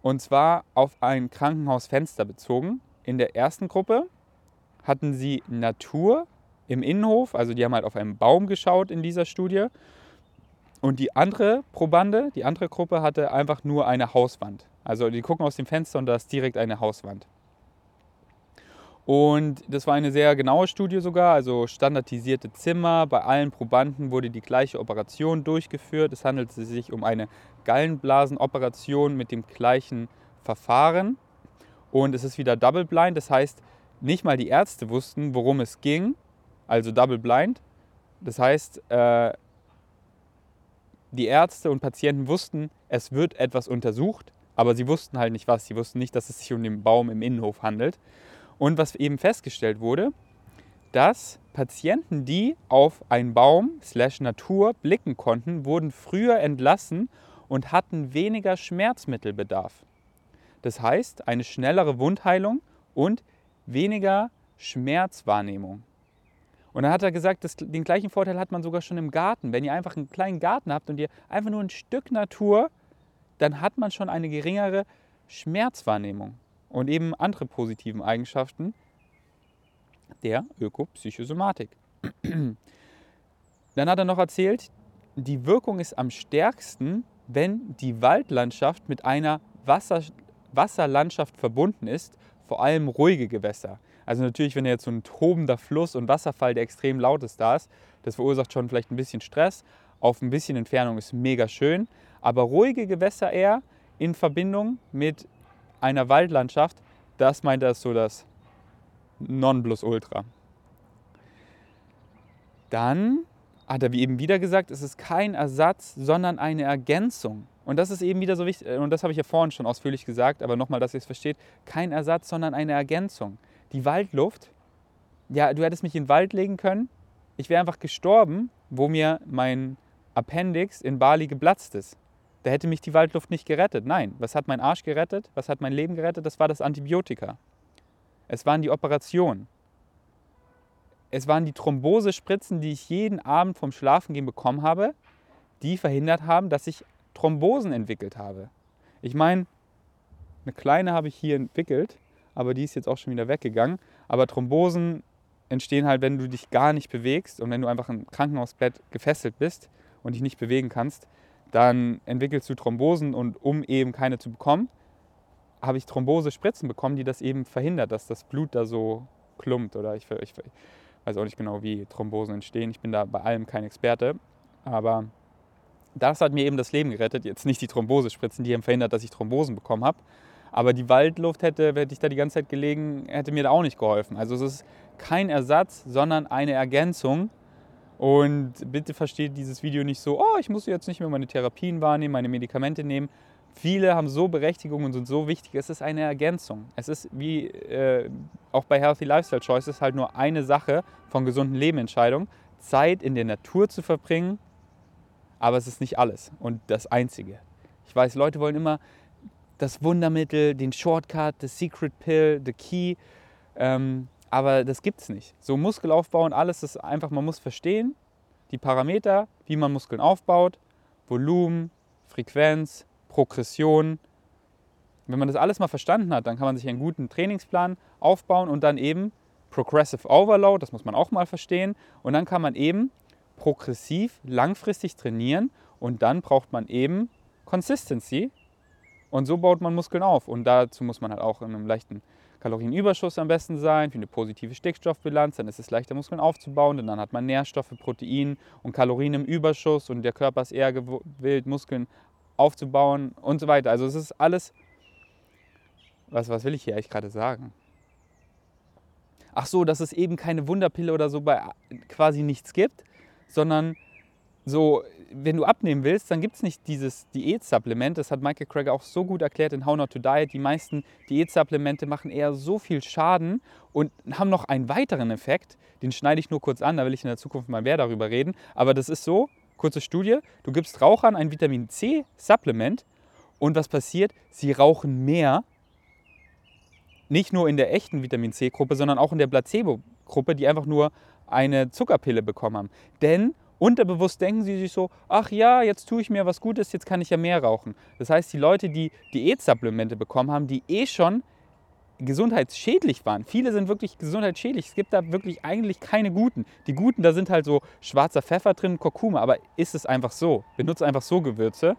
Und zwar auf ein Krankenhausfenster bezogen. In der ersten Gruppe hatten sie Natur im Innenhof, also die haben halt auf einen Baum geschaut in dieser Studie. Und die andere Probande, die andere Gruppe hatte einfach nur eine Hauswand. Also die gucken aus dem Fenster und da ist direkt eine Hauswand. Und das war eine sehr genaue Studie sogar, also standardisierte Zimmer. Bei allen Probanden wurde die gleiche Operation durchgeführt. Es handelte sich um eine Gallenblasenoperation mit dem gleichen Verfahren. Und es ist wieder Double Blind, das heißt, nicht mal die Ärzte wussten, worum es ging, also Double Blind. Das heißt, äh, die Ärzte und Patienten wussten, es wird etwas untersucht, aber sie wussten halt nicht was. Sie wussten nicht, dass es sich um den Baum im Innenhof handelt. Und was eben festgestellt wurde, dass Patienten, die auf einen Baum slash Natur blicken konnten, wurden früher entlassen und hatten weniger Schmerzmittelbedarf. Das heißt, eine schnellere Wundheilung und weniger Schmerzwahrnehmung. Und dann hat er gesagt, das, den gleichen Vorteil hat man sogar schon im Garten. Wenn ihr einfach einen kleinen Garten habt und ihr einfach nur ein Stück Natur, dann hat man schon eine geringere Schmerzwahrnehmung und eben andere positiven Eigenschaften der Ökopsychosomatik. Dann hat er noch erzählt, die Wirkung ist am stärksten, wenn die Waldlandschaft mit einer Wasser, Wasserlandschaft verbunden ist, vor allem ruhige Gewässer. Also natürlich, wenn jetzt so ein tobender Fluss und Wasserfall, der extrem laut ist, da ist, das verursacht schon vielleicht ein bisschen Stress. Auf ein bisschen Entfernung ist mega schön, aber ruhige Gewässer eher in Verbindung mit einer Waldlandschaft, das meint er so das Nonplusultra. dann hat er wie eben wieder gesagt, es ist kein Ersatz, sondern eine Ergänzung. Und das ist eben wieder so wichtig, und das habe ich ja vorhin schon ausführlich gesagt, aber nochmal, dass ihr es versteht, kein Ersatz, sondern eine Ergänzung. Die Waldluft, ja, du hättest mich in den Wald legen können, ich wäre einfach gestorben, wo mir mein Appendix in Bali geplatzt ist. Da hätte mich die Waldluft nicht gerettet. Nein, was hat mein Arsch gerettet? Was hat mein Leben gerettet? Das war das Antibiotika. Es waren die Operationen. Es waren die Thrombosespritzen, die ich jeden Abend vom Schlafengehen bekommen habe, die verhindert haben, dass ich Thrombosen entwickelt habe. Ich meine, eine kleine habe ich hier entwickelt, aber die ist jetzt auch schon wieder weggegangen. Aber Thrombosen entstehen halt, wenn du dich gar nicht bewegst und wenn du einfach im Krankenhausbett gefesselt bist und dich nicht bewegen kannst, dann entwickelst du Thrombosen und um eben keine zu bekommen, habe ich Thrombosespritzen bekommen, die das eben verhindert, dass das Blut da so klumpt oder ich, ich, weiß auch nicht genau, wie Thrombosen entstehen. Ich bin da bei allem kein Experte. Aber das hat mir eben das Leben gerettet. Jetzt nicht die Thrombosespritzen, die haben verhindert, dass ich Thrombosen bekommen habe. Aber die Waldluft hätte, hätte ich da die ganze Zeit gelegen, hätte mir da auch nicht geholfen. Also es ist kein Ersatz, sondern eine Ergänzung. Und bitte versteht dieses Video nicht so, oh, ich muss jetzt nicht mehr meine Therapien wahrnehmen, meine Medikamente nehmen. Viele haben so Berechtigung und sind so wichtig. Es ist eine Ergänzung. Es ist wie äh, auch bei Healthy Lifestyle Choices halt nur eine Sache von gesunden Lebenentscheidungen. Zeit in der Natur zu verbringen, aber es ist nicht alles und das Einzige. Ich weiß, Leute wollen immer das Wundermittel, den Shortcut, the Secret Pill, the Key, ähm, aber das gibt es nicht. So Muskelaufbau und alles ist einfach, man muss verstehen, die Parameter, wie man Muskeln aufbaut, Volumen, Frequenz, Progression. Wenn man das alles mal verstanden hat, dann kann man sich einen guten Trainingsplan aufbauen und dann eben Progressive Overload, das muss man auch mal verstehen. Und dann kann man eben progressiv, langfristig trainieren und dann braucht man eben Consistency und so baut man Muskeln auf. Und dazu muss man halt auch in einem leichten Kalorienüberschuss am besten sein, für eine positive Stickstoffbilanz, dann ist es leichter Muskeln aufzubauen, denn dann hat man Nährstoffe, Protein und Kalorien im Überschuss und der Körper ist eher gewillt, Muskeln aufzubauen und so weiter. Also es ist alles, was, was will ich hier eigentlich gerade sagen? Ach so, dass es eben keine Wunderpille oder so bei quasi nichts gibt, sondern so, wenn du abnehmen willst, dann gibt es nicht dieses Diätsupplement. Das hat Michael Craig auch so gut erklärt in How Not to Diet. Die meisten Diätsupplemente machen eher so viel Schaden und haben noch einen weiteren Effekt. Den schneide ich nur kurz an, da will ich in der Zukunft mal mehr darüber reden. Aber das ist so, Kurze Studie, du gibst Rauchern ein Vitamin C-Supplement und was passiert? Sie rauchen mehr, nicht nur in der echten Vitamin C-Gruppe, sondern auch in der Placebo-Gruppe, die einfach nur eine Zuckerpille bekommen haben. Denn unterbewusst denken sie sich so, ach ja, jetzt tue ich mir was Gutes, jetzt kann ich ja mehr rauchen. Das heißt, die Leute, die Diätsupplemente bekommen haben, die eh schon gesundheitsschädlich waren. Viele sind wirklich gesundheitsschädlich. Es gibt da wirklich eigentlich keine guten. Die guten, da sind halt so schwarzer Pfeffer drin, Kurkuma, aber ist es einfach so. Benutze einfach so Gewürze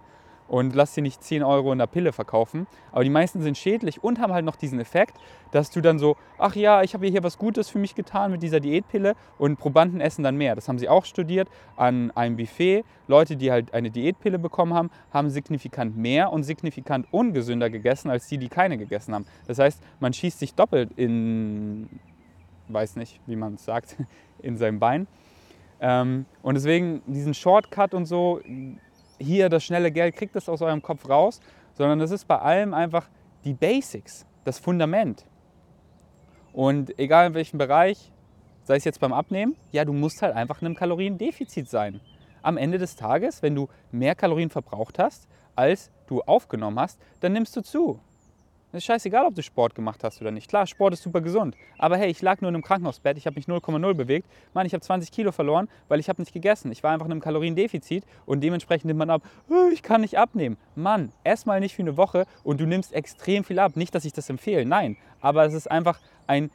und lass sie nicht 10 Euro in der Pille verkaufen. Aber die meisten sind schädlich und haben halt noch diesen Effekt, dass du dann so, ach ja, ich habe hier was Gutes für mich getan mit dieser Diätpille und Probanden essen dann mehr. Das haben sie auch studiert an einem Buffet. Leute, die halt eine Diätpille bekommen haben, haben signifikant mehr und signifikant ungesünder gegessen als die, die keine gegessen haben. Das heißt, man schießt sich doppelt in, weiß nicht, wie man es sagt, in sein Bein. Ähm, und deswegen diesen Shortcut und so, hier das schnelle Geld, kriegt das aus eurem Kopf raus, sondern das ist bei allem einfach die Basics, das Fundament. Und egal in welchem Bereich, sei es jetzt beim Abnehmen, ja, du musst halt einfach in einem Kaloriendefizit sein. Am Ende des Tages, wenn du mehr Kalorien verbraucht hast, als du aufgenommen hast, dann nimmst du zu. Es ist scheißegal, ob du Sport gemacht hast oder nicht. Klar, Sport ist super gesund. Aber hey, ich lag nur in einem Krankenhausbett, ich habe mich 0,0 bewegt. Mann, ich habe 20 Kilo verloren, weil ich habe nicht gegessen. Ich war einfach in einem Kaloriendefizit und dementsprechend nimmt man ab, oh, ich kann nicht abnehmen. Mann, erstmal nicht für eine Woche und du nimmst extrem viel ab. Nicht, dass ich das empfehle, nein. Aber es ist einfach ein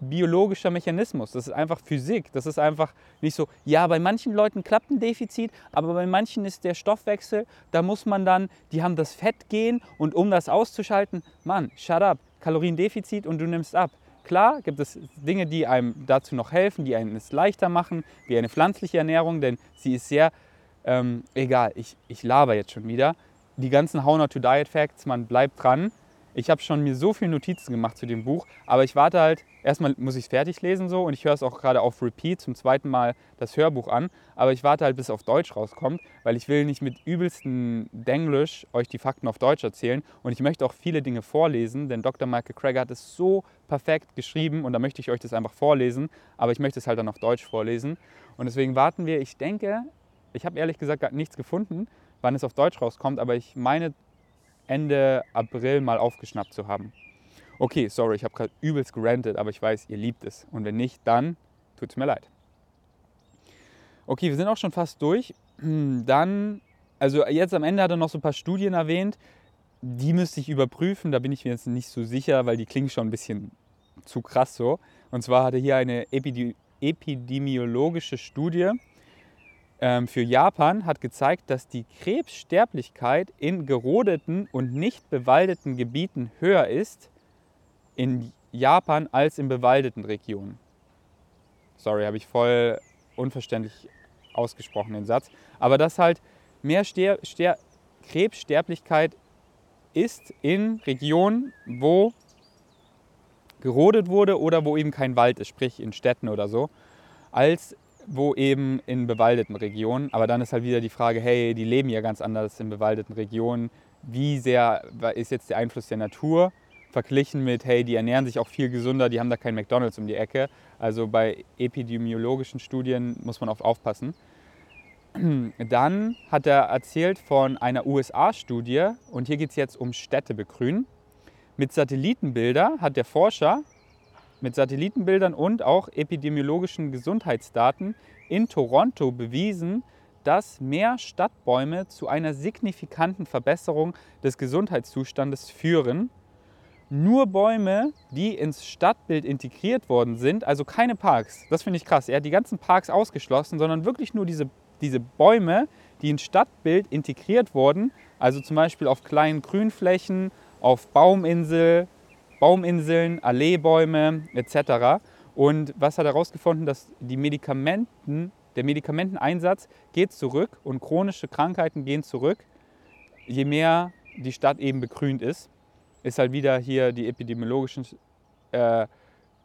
biologischer Mechanismus, das ist einfach Physik, das ist einfach nicht so, ja, bei manchen Leuten klappt ein Defizit, aber bei manchen ist der Stoffwechsel, da muss man dann, die haben das Fett gehen und um das auszuschalten, Mann, shut up, Kaloriendefizit und du nimmst ab. Klar gibt es Dinge, die einem dazu noch helfen, die einen es leichter machen, wie eine pflanzliche Ernährung, denn sie ist sehr, ähm, egal, ich, ich laber jetzt schon wieder, die ganzen How Not to Diet Facts, man bleibt dran, Ich habe schon mir so viele Notizen gemacht zu dem Buch, aber ich warte halt, erstmal muss ich es fertig lesen so und ich höre es auch gerade auf Repeat zum zweiten Mal das Hörbuch an, aber ich warte halt, bis es auf Deutsch rauskommt, weil ich will nicht mit übelsten Denglisch euch die Fakten auf Deutsch erzählen und ich möchte auch viele Dinge vorlesen, denn Dr. Michael Craig hat es so perfekt geschrieben und da möchte ich euch das einfach vorlesen, aber ich möchte es halt dann auf Deutsch vorlesen und deswegen warten wir, ich denke, ich habe ehrlich gesagt nichts gefunden, wann es auf Deutsch rauskommt, aber ich meine Ende April mal aufgeschnappt zu haben. Okay, sorry, ich habe gerade übelst gerantet, aber ich weiß, ihr liebt es. Und wenn nicht, dann tut es mir leid. Okay, wir sind auch schon fast durch. Dann, also jetzt am Ende hat er noch so ein paar Studien erwähnt. Die müsste ich überprüfen, da bin ich mir jetzt nicht so sicher, weil die klingen schon ein bisschen zu krass so. Und zwar hat er hier eine epidemiologische Studie für Japan hat gezeigt, dass die Krebssterblichkeit in gerodeten und nicht bewaldeten Gebieten höher ist in Japan als in bewaldeten Regionen. Sorry, habe ich voll unverständlich ausgesprochen den Satz. Aber dass halt mehr Ster Ster Krebssterblichkeit ist in Regionen, wo gerodet wurde oder wo eben kein Wald ist, sprich in Städten oder so, als wo eben in bewaldeten Regionen. Aber dann ist halt wieder die Frage, hey, die leben ja ganz anders in bewaldeten Regionen. Wie sehr ist jetzt der Einfluss der Natur verglichen mit, hey, die ernähren sich auch viel gesünder, die haben da kein McDonald's um die Ecke. Also bei epidemiologischen Studien muss man oft aufpassen. Dann hat er erzählt von einer USA-Studie und hier geht es jetzt um Städtebegrünen. Mit Satellitenbilder hat der Forscher mit Satellitenbildern und auch epidemiologischen Gesundheitsdaten in Toronto bewiesen, dass mehr Stadtbäume zu einer signifikanten Verbesserung des Gesundheitszustandes führen. Nur Bäume, die ins Stadtbild integriert worden sind, also keine Parks, das finde ich krass. Er hat die ganzen Parks ausgeschlossen, sondern wirklich nur diese, diese Bäume, die ins Stadtbild integriert wurden, also zum Beispiel auf kleinen Grünflächen, auf Bauminsel, Bauminseln, Alleebäume etc. Und was hat er herausgefunden? Dass die Medikamenten, der Medikamenteneinsatz geht zurück und chronische Krankheiten gehen zurück, je mehr die Stadt eben begrünt ist. Ist halt wieder hier die epidemiologischen äh,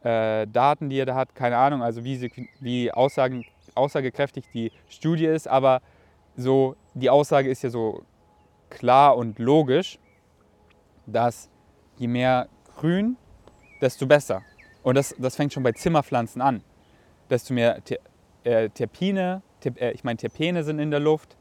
äh, Daten, die er da hat, keine Ahnung, also wie, wie Aussagen, aussagekräftig die Studie ist, aber so die Aussage ist ja so klar und logisch, dass je mehr grün, desto besser. Und das, das fängt schon bei Zimmerpflanzen an. Desto mehr Ter, äh, Terpine, Ter, äh, ich meine Terpene sind in der Luft.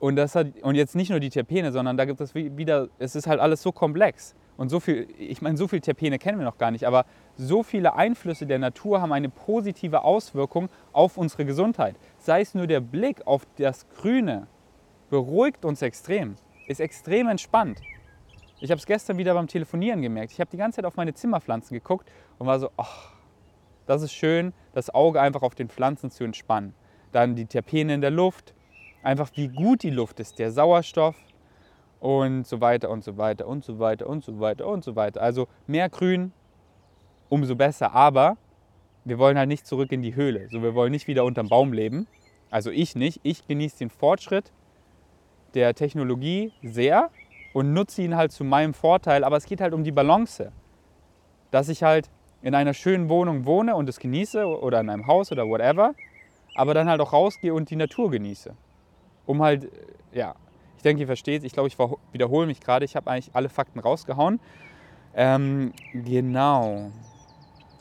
Und, das hat, und jetzt nicht nur die Terpene, sondern da gibt es wieder, es ist halt alles so komplex. Und so viel, ich meine, so viele Terpene kennen wir noch gar nicht, aber so viele Einflüsse der Natur haben eine positive Auswirkung auf unsere Gesundheit. Sei es nur der Blick auf das Grüne, beruhigt uns extrem, ist extrem entspannt. Ich habe es gestern wieder beim Telefonieren gemerkt. Ich habe die ganze Zeit auf meine Zimmerpflanzen geguckt und war so, ach, das ist schön, das Auge einfach auf den Pflanzen zu entspannen. Dann die Terpene in der Luft, einfach wie gut die Luft ist, der Sauerstoff und so weiter und so weiter und so weiter und so weiter und so weiter. Also mehr Grün, umso besser. Aber wir wollen halt nicht zurück in die Höhle. So, wir wollen nicht wieder unterm Baum leben. Also ich nicht. Ich genieße den Fortschritt der Technologie sehr, und nutze ihn halt zu meinem Vorteil. Aber es geht halt um die Balance. Dass ich halt in einer schönen Wohnung wohne und es genieße oder in einem Haus oder whatever, aber dann halt auch rausgehe und die Natur genieße. Um halt, äh, ja, ich denke, ihr versteht Ich glaube, ich wiederhole mich gerade. Ich habe eigentlich alle Fakten rausgehauen. Ähm, genau.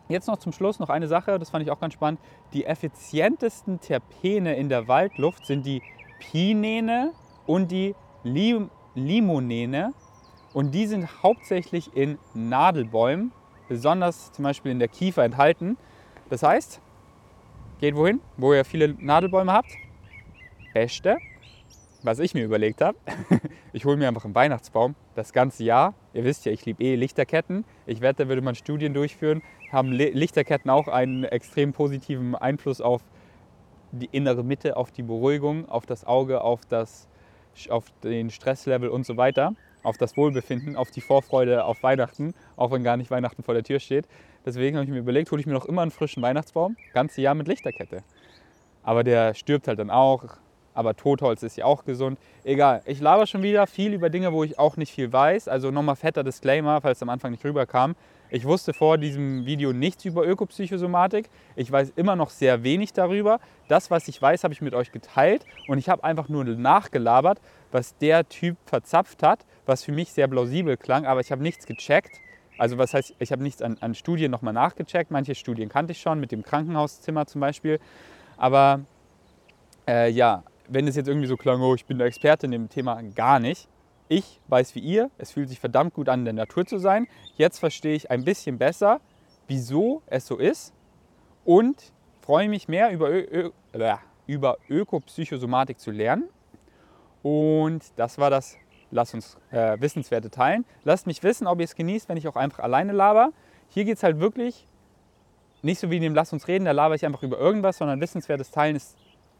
Jetzt noch zum Schluss noch eine Sache, das fand ich auch ganz spannend. Die effizientesten Terpene in der Waldluft sind die Pinene und die Lim Limonene und die sind hauptsächlich in Nadelbäumen, besonders zum Beispiel in der Kiefer enthalten. Das heißt, geht wohin, wo ihr viele Nadelbäume habt. Beste, was ich mir überlegt habe, ich hole mir einfach einen Weihnachtsbaum das ganze Jahr. Ihr wisst ja, ich liebe eh Lichterketten. Ich wette, da würde man Studien durchführen, haben Lichterketten auch einen extrem positiven Einfluss auf die innere Mitte, auf die Beruhigung, auf das Auge, auf das auf den Stresslevel und so weiter, auf das Wohlbefinden, auf die Vorfreude auf Weihnachten, auch wenn gar nicht Weihnachten vor der Tür steht. Deswegen habe ich mir überlegt, hole ich mir noch immer einen frischen Weihnachtsbaum, ganze Jahr mit Lichterkette. Aber der stirbt halt dann auch. aber Totholz ist ja auch gesund. Egal, ich laber schon wieder viel über Dinge, wo ich auch nicht viel weiß. Also nochmal fetter Disclaimer, falls es am Anfang nicht rüberkam. Ich wusste vor diesem Video nichts über Ökopsychosomatik. Ich weiß immer noch sehr wenig darüber. Das, was ich weiß, habe ich mit euch geteilt und ich habe einfach nur nachgelabert, was der Typ verzapft hat, was für mich sehr plausibel klang, aber ich habe nichts gecheckt. Also was heißt, ich habe nichts an, an Studien nochmal nachgecheckt. Manche Studien kannte ich schon, mit dem Krankenhauszimmer zum Beispiel. Aber äh, ja, wenn es jetzt irgendwie so klang, oh, ich bin der Experte in dem Thema, gar nicht. Ich weiß wie ihr, es fühlt sich verdammt gut an, in der Natur zu sein. Jetzt verstehe ich ein bisschen besser, wieso es so ist und freue mich mehr über, Ö Ö über Ökopsychosomatik zu lernen. Und das war das Lass uns äh, Wissenswerte teilen. Lasst mich wissen, ob ihr es genießt, wenn ich auch einfach alleine laber. Hier geht es halt wirklich nicht so wie in dem Lass uns reden, da laber ich einfach über irgendwas, sondern Wissenswertes teilen ist,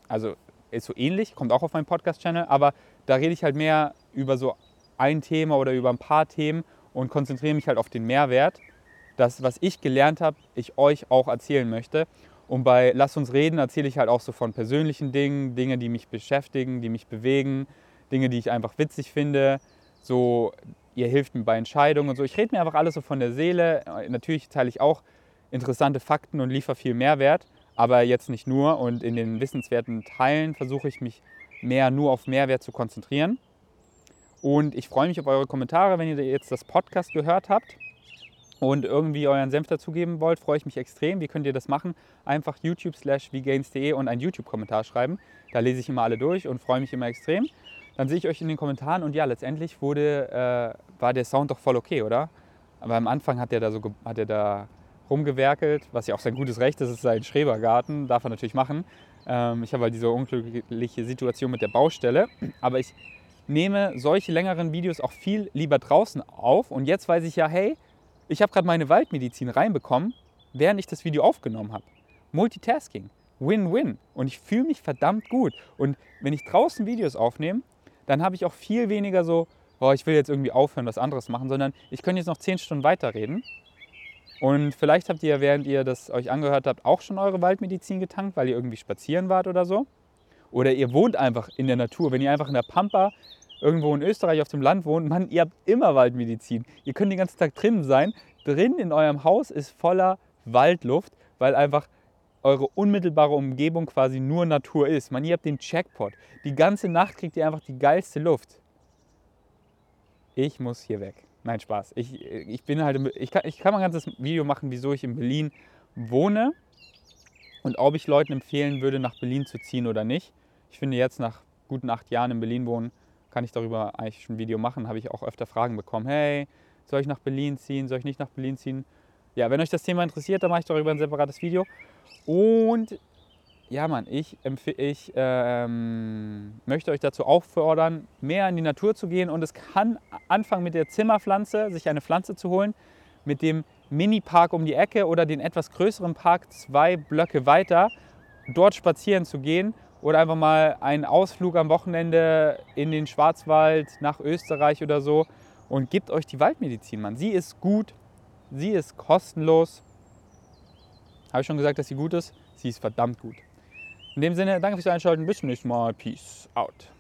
also ist so ähnlich, kommt auch auf meinem Podcast-Channel, aber da rede ich halt mehr über so ein Thema oder über ein paar Themen und konzentriere mich halt auf den Mehrwert, das, was ich gelernt habe, ich euch auch erzählen möchte. Und bei Lass uns reden erzähle ich halt auch so von persönlichen Dingen, Dinge, die mich beschäftigen, die mich bewegen, Dinge, die ich einfach witzig finde. So, ihr hilft mir bei Entscheidungen und so. Ich rede mir einfach alles so von der Seele. Natürlich teile ich auch interessante Fakten und liefere viel Mehrwert, aber jetzt nicht nur. Und in den wissenswerten Teilen versuche ich mich mehr nur auf Mehrwert zu konzentrieren. Und ich freue mich auf eure Kommentare, wenn ihr jetzt das Podcast gehört habt und irgendwie euren Senf dazugeben wollt, freue ich mich extrem. Wie könnt ihr das machen? Einfach youtube slash vgains.de und einen YouTube-Kommentar schreiben. Da lese ich immer alle durch und freue mich immer extrem. Dann sehe ich euch in den Kommentaren und ja, letztendlich wurde, äh, war der Sound doch voll okay, oder? Aber am Anfang hat er da so hat er da rumgewerkelt, was ja auch sein gutes Recht ist, es ist sein Schrebergarten, darf er natürlich machen. Ähm, ich habe halt diese unglückliche Situation mit der Baustelle, aber ich nehme solche längeren Videos auch viel lieber draußen auf. Und jetzt weiß ich ja, hey, ich habe gerade meine Waldmedizin reinbekommen, während ich das Video aufgenommen habe. Multitasking, Win-Win. Und ich fühle mich verdammt gut. Und wenn ich draußen Videos aufnehme, dann habe ich auch viel weniger so, oh, ich will jetzt irgendwie aufhören, was anderes machen, sondern ich könnte jetzt noch zehn Stunden weiterreden. Und vielleicht habt ihr, während ihr das euch angehört habt, auch schon eure Waldmedizin getankt, weil ihr irgendwie spazieren wart oder so. Oder ihr wohnt einfach in der Natur. Wenn ihr einfach in der Pampa irgendwo in Österreich auf dem Land wohnt, Mann, ihr habt immer Waldmedizin. Ihr könnt den ganzen Tag drinnen sein. Drin in eurem Haus ist voller Waldluft, weil einfach eure unmittelbare Umgebung quasi nur Natur ist. Man, ihr habt den Jackpot. Die ganze Nacht kriegt ihr einfach die geilste Luft. Ich muss hier weg. Nein, Spaß. Ich, ich bin halt, ich kann, ich kann mal ein ganzes Video machen, wieso ich in Berlin wohne und ob ich Leuten empfehlen würde, nach Berlin zu ziehen oder nicht. Ich finde jetzt nach guten acht Jahren in Berlin wohnen, kann ich darüber eigentlich schon ein Video machen. Habe ich auch öfter Fragen bekommen. Hey, soll ich nach Berlin ziehen? Soll ich nicht nach Berlin ziehen? Ja, wenn euch das Thema interessiert, dann mache ich darüber ein separates Video. Und ja, Mann, ich, ich ähm, möchte euch dazu auffordern, mehr in die Natur zu gehen. Und es kann anfangen mit der Zimmerpflanze, sich eine Pflanze zu holen, mit dem Mini-Park um die Ecke oder den etwas größeren Park zwei Blöcke weiter, dort spazieren zu gehen oder einfach mal einen Ausflug am Wochenende in den Schwarzwald nach Österreich oder so und gebt euch die Waldmedizin, Mann. Sie ist gut, sie ist kostenlos. Habe ich schon gesagt, dass sie gut ist? Sie ist verdammt gut. In dem Sinne, danke fürs Einschalten. Bis zum nächsten Mal. Peace out.